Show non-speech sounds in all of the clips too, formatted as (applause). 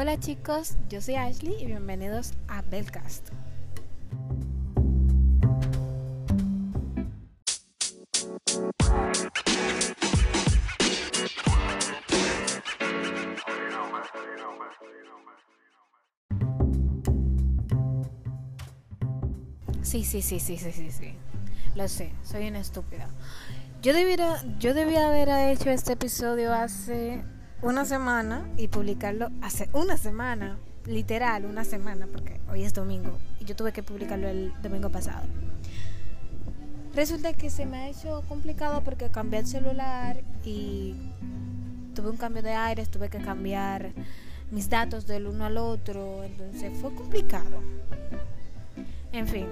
Hola chicos, yo soy Ashley y bienvenidos a Belcast. Sí, sí, sí, sí, sí, sí, sí. Lo sé, soy una estúpida. Yo debiera, yo debía haber hecho este episodio hace una semana y publicarlo hace una semana, literal, una semana, porque hoy es domingo y yo tuve que publicarlo el domingo pasado. Resulta que se me ha hecho complicado porque cambié el celular y tuve un cambio de aires, tuve que cambiar mis datos del uno al otro, entonces fue complicado. En fin.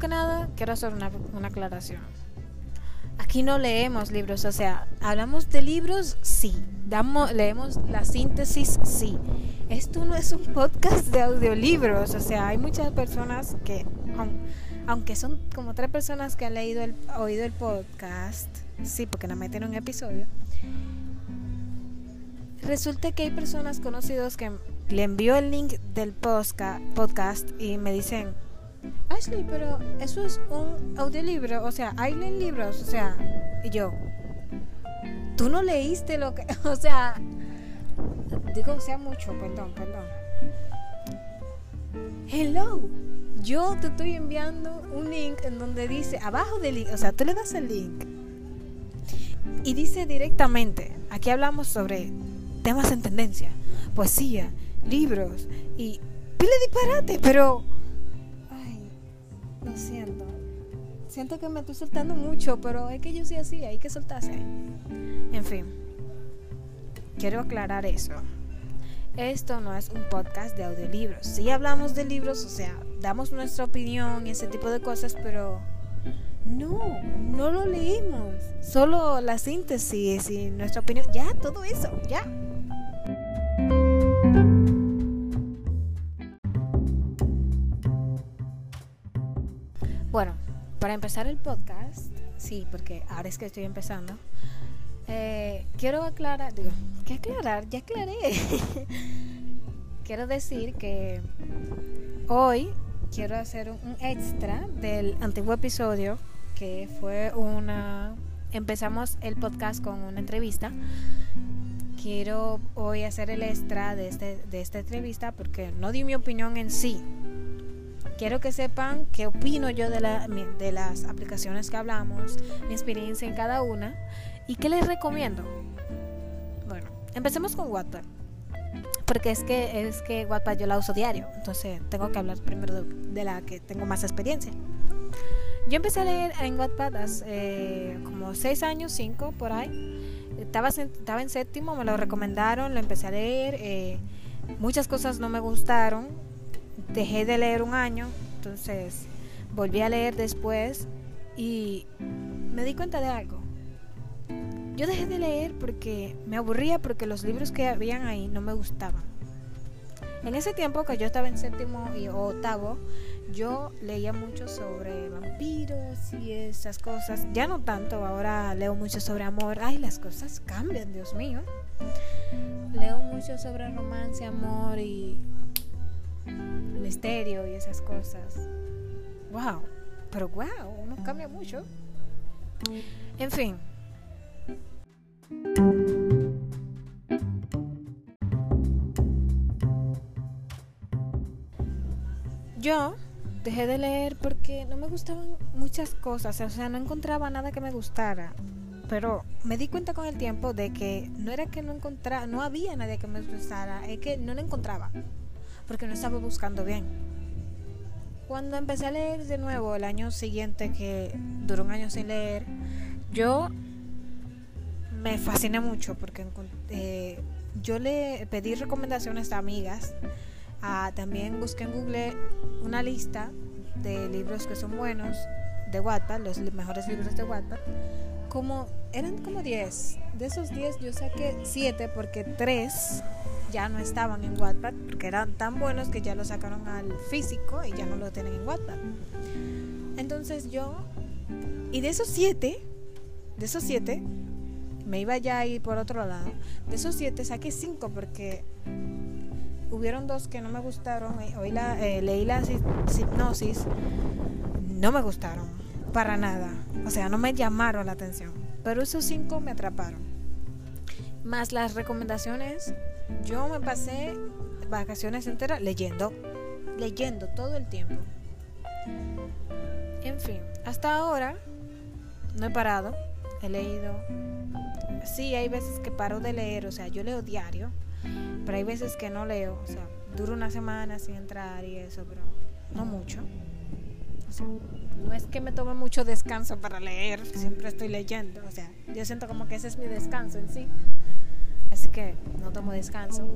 Que nada, quiero hacer una, una, aclaración. Aquí no leemos libros, o sea, hablamos de libros, sí. Damos, leemos la síntesis, sí. Esto no es un podcast de audiolibros, o sea, hay muchas personas que, aunque son como tres personas que han leído el, oído el podcast, sí, porque no meten un episodio, resulta que hay personas conocidos que le envío el link del podcast y me dicen, Ashley, pero eso es un audiolibro, o sea, hay libros, o sea, y yo, tú no leíste lo que, (laughs) o sea, digo, o sea, mucho, perdón, perdón. Hello, yo te estoy enviando un link en donde dice, abajo del link, o sea, tú le das el link y dice directamente, aquí hablamos sobre temas en tendencia, poesía, libros y pile disparate, pero Siento que me estoy soltando mucho, pero es que yo soy así, hay que soltarse. En fin, quiero aclarar eso. Esto no es un podcast de audiolibros. Sí hablamos de libros, o sea, damos nuestra opinión y ese tipo de cosas, pero no, no lo leímos. Solo la síntesis y nuestra opinión. Ya, todo eso, ya. Bueno, para empezar el podcast, sí, porque ahora es que estoy empezando, eh, quiero aclarar, digo, ¿qué aclarar? Ya aclaré. (laughs) quiero decir que hoy quiero hacer un extra del antiguo episodio que fue una... Empezamos el podcast con una entrevista. Quiero hoy hacer el extra de, este, de esta entrevista porque no di mi opinión en sí, quiero que sepan qué opino yo de, la, de las aplicaciones que hablamos, mi experiencia en cada una y qué les recomiendo. Bueno, empecemos con WhatsApp. Porque es que, es que WhatsApp yo la uso diario, entonces tengo que hablar primero de, la que tengo más experiencia. Yo empecé a leer en WhatsApp hace eh, como 6 años, 5 por ahí. Estaba, estaba en séptimo, me lo recomendaron, lo empecé a leer. Eh, muchas cosas no me gustaron, dejé de leer un año, entonces volví a leer después y me di cuenta de algo. Yo dejé de leer porque me aburría porque los libros que habían ahí no me gustaban. En ese tiempo que yo estaba en séptimo y octavo, yo leía mucho sobre vampiros y esas cosas. Ya no tanto, ahora leo mucho sobre amor. Ay, las cosas cambian, Dios mío. Leo mucho sobre romance, amor y misterio y esas cosas. Wow, pero wow, uno cambia mucho. En fin. Yo dejé de leer porque no me gustaban muchas cosas, o sea, no encontraba nada que me gustara. Pero me di cuenta con el tiempo de que no era que no encontraba, no había nadie que me gustara, es que no lo encontraba porque no estaba buscando bien. Cuando empecé a leer de nuevo el año siguiente, que duró un año sin leer, yo me fasciné mucho porque eh, yo le pedí recomendaciones a amigas. también busqué en Google una lista de libros que son buenos de Wattpad, los mejores libros de Wattpad. Como eran como 10. De esos 10 yo saqué 7 porque 3 ya no estaban en Wattpad porque eran tan buenos que ya lo sacaron al físico y ya no lo tienen en Wattpad. Entonces yo Y de esos siete, de esos siete, me iba ya a ir por otro lado. De esos siete saqué cinco porque hubieron dos que no me gustaron. Hoy la, eh, leí la hipnosis. No me gustaron. Para nada. O sea, no me llamaron la atención. Pero esos cinco me atraparon. Más las recomendaciones. Yo me pasé vacaciones enteras leyendo. Leyendo todo el tiempo. En fin, hasta ahora no he parado. He leído. Sí, hay veces que paro de leer. O sea, yo leo diario. Pero hay veces que no leo. O sea, duro una semana sin entrar y eso. Pero no mucho. No es que me tome mucho descanso para leer, siempre estoy leyendo, o sea, yo siento como que ese es mi descanso en sí, así que no tomo descanso.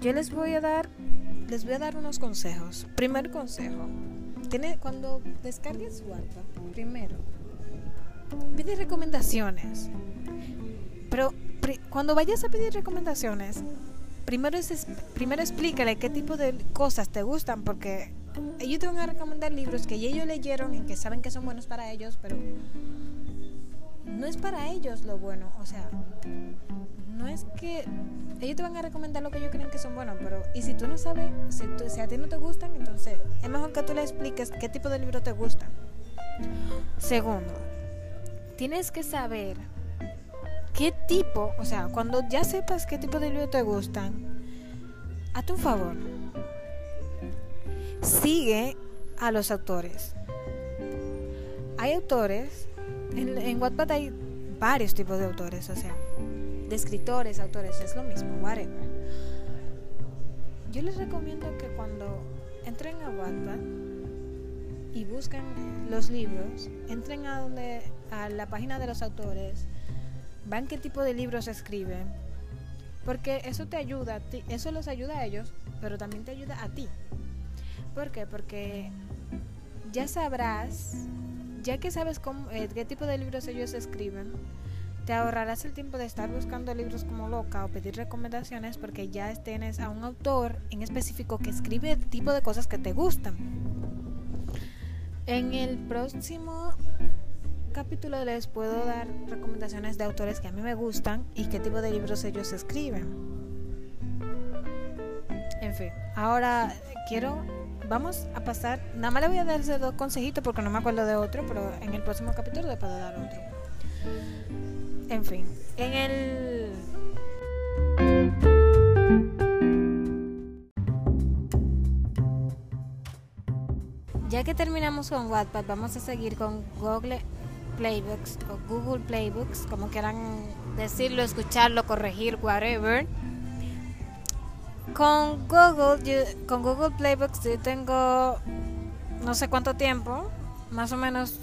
Yo les voy a dar, les voy a dar unos consejos. Primer consejo, tiene, cuando descargues WhatsApp, primero, pide recomendaciones, pero cuando vayas a pedir recomendaciones, primero, es, primero explícale qué tipo de cosas te gustan, porque ellos te van a recomendar libros que ellos leyeron y que saben que son buenos para ellos, pero no es para ellos lo bueno. O sea, no es que ellos te van a recomendar lo que ellos creen que son buenos, pero y si tú no sabes, si, a ti no te gustan, entonces es mejor que tú le expliques qué tipo de libro te gustan. Segundo, tienes que saber qué tipo, o sea, cuando ya sepas qué tipo de libro te gustan, a tu favor sigue a los autores. Hay autores, en, en Wattpad hay varios tipos de autores, o sea, de escritores, autores, es lo mismo, whatever. Yo les recomiendo que cuando entren a Wattpad y busquen los libros, entren a donde a la página de los autores, vean qué tipo de libros escriben, porque eso te ayuda, eso los ayuda a ellos, pero también te ayuda a ti. ¿Por qué? Porque ya sabrás, ya que sabes eh, qué tipo de libros ellos escriben, te ahorrarás el tiempo de estar buscando libros como loca o pedir recomendaciones porque ya tienes a un autor en específico que escribe el tipo de cosas que te gustan. En el próximo capítulo les puedo dar recomendaciones de autores que a mí me gustan y qué tipo de libros ellos escriben. En fin, ahora quiero vamos a pasar. Nada más le voy a dar dos consejitos porque no me acuerdo de otro, pero en el próximo capítulo le puedo dar otro. En fin, en el. Ya que terminamos con Wattpad, vamos a seguir con Google Playbooks o Google Playbooks, como quieran decirlo, escucharlo, corregir, whatever con Google, con Google Playbooks yo tengo no sé cuánto tiempo, más o menos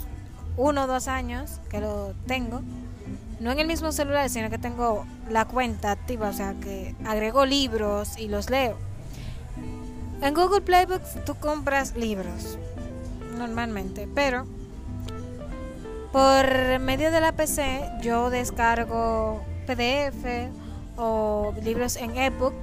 uno o dos años que lo tengo. No en el mismo celular, sino que tengo la cuenta activa, o sea que agrego libros y los leo. En Google Playbooks tú compras libros normalmente, pero por medio de la PC yo descargo PDF o libros en ebook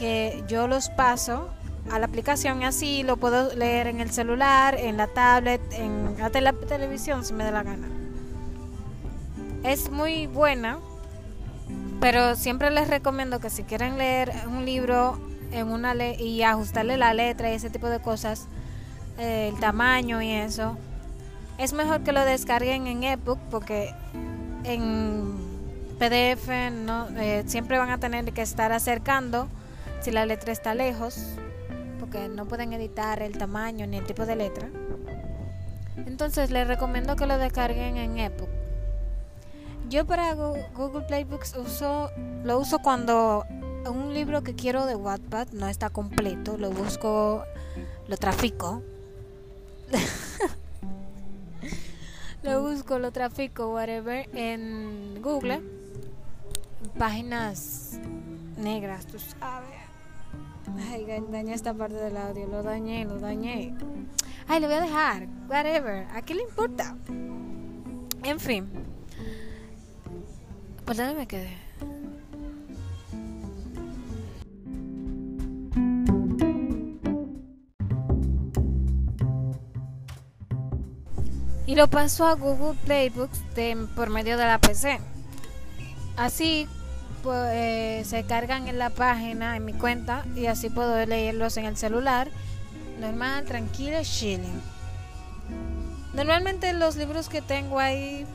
que yo los paso a la aplicación y así lo puedo leer en el celular, en la tablet, en la televisión si me da la gana. Es muy buena, pero siempre les recomiendo que si quieren leer un libro y ajustarle la letra y ese tipo de cosas, eh, el tamaño y eso, es mejor que lo descarguen en ebook porque en PDF eh, siempre van a tener que estar acercando si la letra está lejos, porque no pueden editar el tamaño ni el tipo de letra. Entonces les recomiendo que lo descarguen en EPUB. Yo para Google Playbooks uso, lo uso cuando un libro que quiero de Wattpad no está completo, lo busco, lo trafico. (laughs) lo busco, lo trafico, whatever, en Google. Páginas negras, tú sabes. Ay, dañé esta parte del audio. Lo dañé, lo dañé. Ay, lo voy a dejar. Whatever. ¿A qué le importa? En fin. ¿Por dónde me quedé? y lo paso a Google Playbooks por medio de la PC. Así eh, se cargan en la página, en mi cuenta, y así puedo leerlos en el celular. Normal, tranquilo, chilling. Normalmente los libros que tengo ahí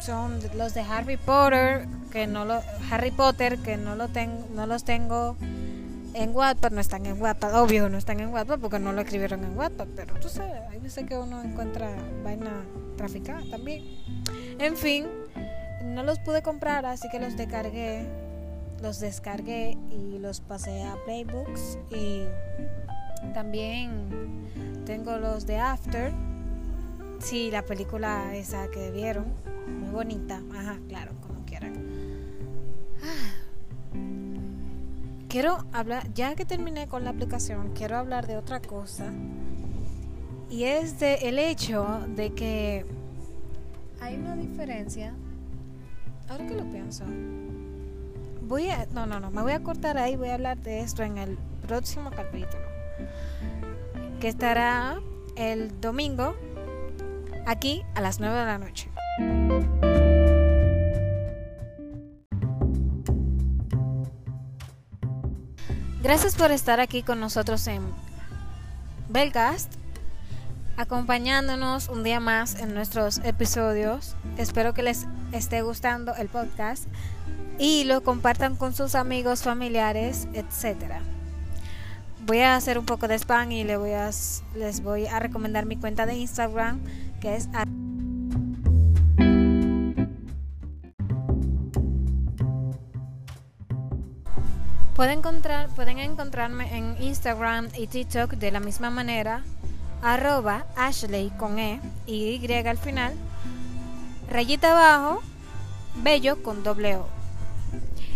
son los de Harry Potter, que no lo, Harry Potter, que no lo tengo, no los tengo en Wattpad, no están en Wattpad, obvio no están en Wattpad porque no lo escribieron en Wattpad, pero tú sabes, hay veces que uno encuentra vaina traficada también. En fin, no los pude comprar, así que los descargué, los descargué y los pasé a Playbooks y también tengo los de After. Sí, la película esa que vieron, muy bonita, ajá, claro, como quieran. quiero hablar, ya que terminé con la aplicación, quiero hablar de otra cosa. Y es de el hecho de que hay una diferencia. Ahora que lo pienso. Voy a no, no, no, me voy a cortar ahí, voy a hablar de esto en el próximo capítulo. Que estará el domingo aquí a las 9 de la noche. Gracias por estar aquí con nosotros en Belgast, acompañándonos un día más en nuestros episodios. Espero que les esté gustando el podcast y lo compartan con sus amigos, familiares, etcétera. Voy a hacer un poco de spam y les voy a, les voy a recomendar mi cuenta de Instagram que es Pueden, encontrar, pueden encontrarme en Instagram y TikTok de la misma manera, arroba Ashley con E y Y al final, rayita abajo, bello con doble O.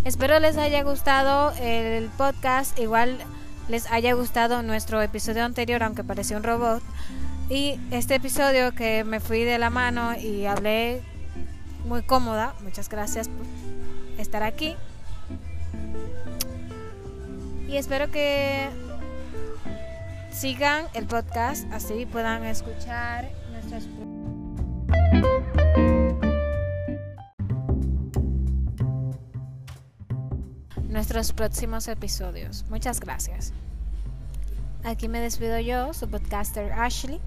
Espero les haya gustado el podcast, igual les haya gustado nuestro episodio anterior, aunque parecía un robot, y este episodio que me fui de la mano y hablé muy cómoda. Muchas gracias por estar aquí. Y espero que sigan el podcast, así puedan escuchar nuestras... nuestros próximos episodios. Muchas gracias. Aquí me despido yo, su podcaster Ashley.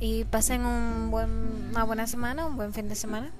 Y pasen un buen, una buena semana, un buen fin de semana.